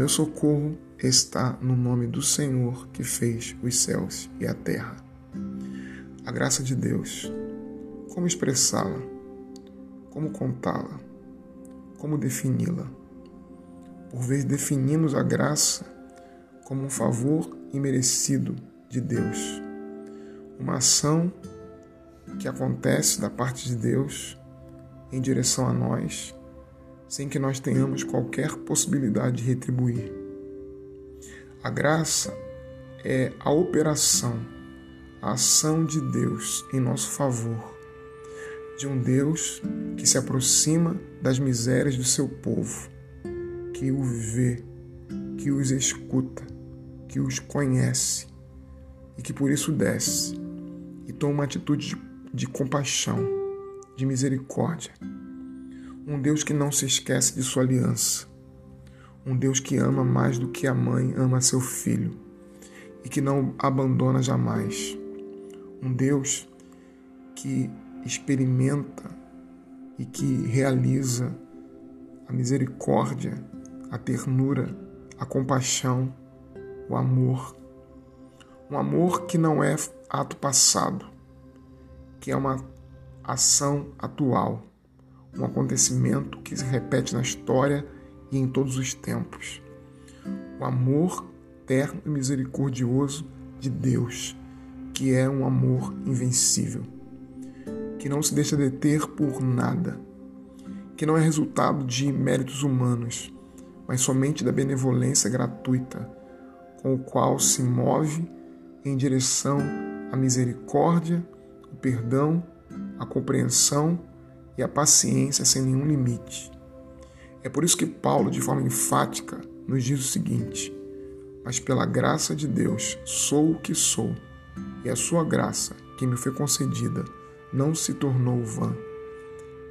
meu socorro está no nome do Senhor que fez os céus e a terra. A graça de Deus, como expressá-la? Como contá-la? Como defini-la? Por vezes definimos a graça como um favor imerecido de Deus, uma ação que acontece da parte de Deus em direção a nós, sem que nós tenhamos qualquer possibilidade de retribuir. A graça é a operação, a ação de Deus em nosso favor, de um Deus que se aproxima das misérias do seu povo, que o vê, que os escuta, que os conhece e que por isso desce e toma uma atitude de, de compaixão, de misericórdia. Um Deus que não se esquece de sua aliança. Um Deus que ama mais do que a mãe ama seu filho e que não abandona jamais. Um Deus que experimenta e que realiza a misericórdia, a ternura, a compaixão, o amor. Um amor que não é ato passado, que é uma ação atual, um acontecimento que se repete na história e em todos os tempos. O amor terno e misericordioso de Deus, que é um amor invencível, que não se deixa deter por nada, que não é resultado de méritos humanos, mas somente da benevolência gratuita com o qual se move em direção à misericórdia, o perdão, a compreensão e a paciência sem nenhum limite. É por isso que Paulo, de forma enfática, nos diz o seguinte: Mas pela graça de Deus sou o que sou, e a sua graça, que me foi concedida, não se tornou vã.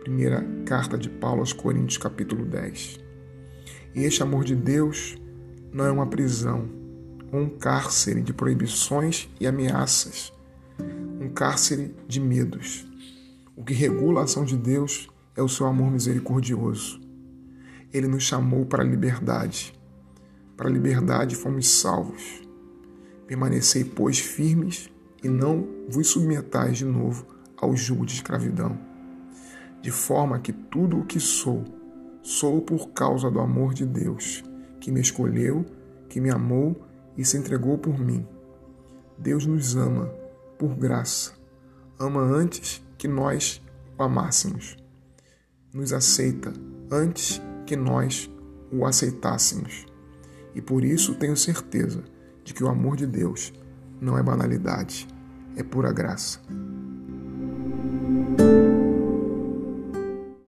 Primeira carta de Paulo aos Coríntios, capítulo 10. E este amor de Deus não é uma prisão, um cárcere de proibições e ameaças, um cárcere de medos. O que regula a ação de Deus é o seu amor misericordioso. Ele nos chamou para a liberdade. Para a liberdade fomos salvos. Permanecei, pois, firmes e não vos submetais de novo ao jugo de escravidão. De forma que tudo o que sou, sou por causa do amor de Deus, que me escolheu, que me amou e se entregou por mim. Deus nos ama por graça. Ama antes que nós o amássemos. Nos aceita antes que nós o aceitássemos. E por isso tenho certeza de que o amor de Deus não é banalidade, é pura graça.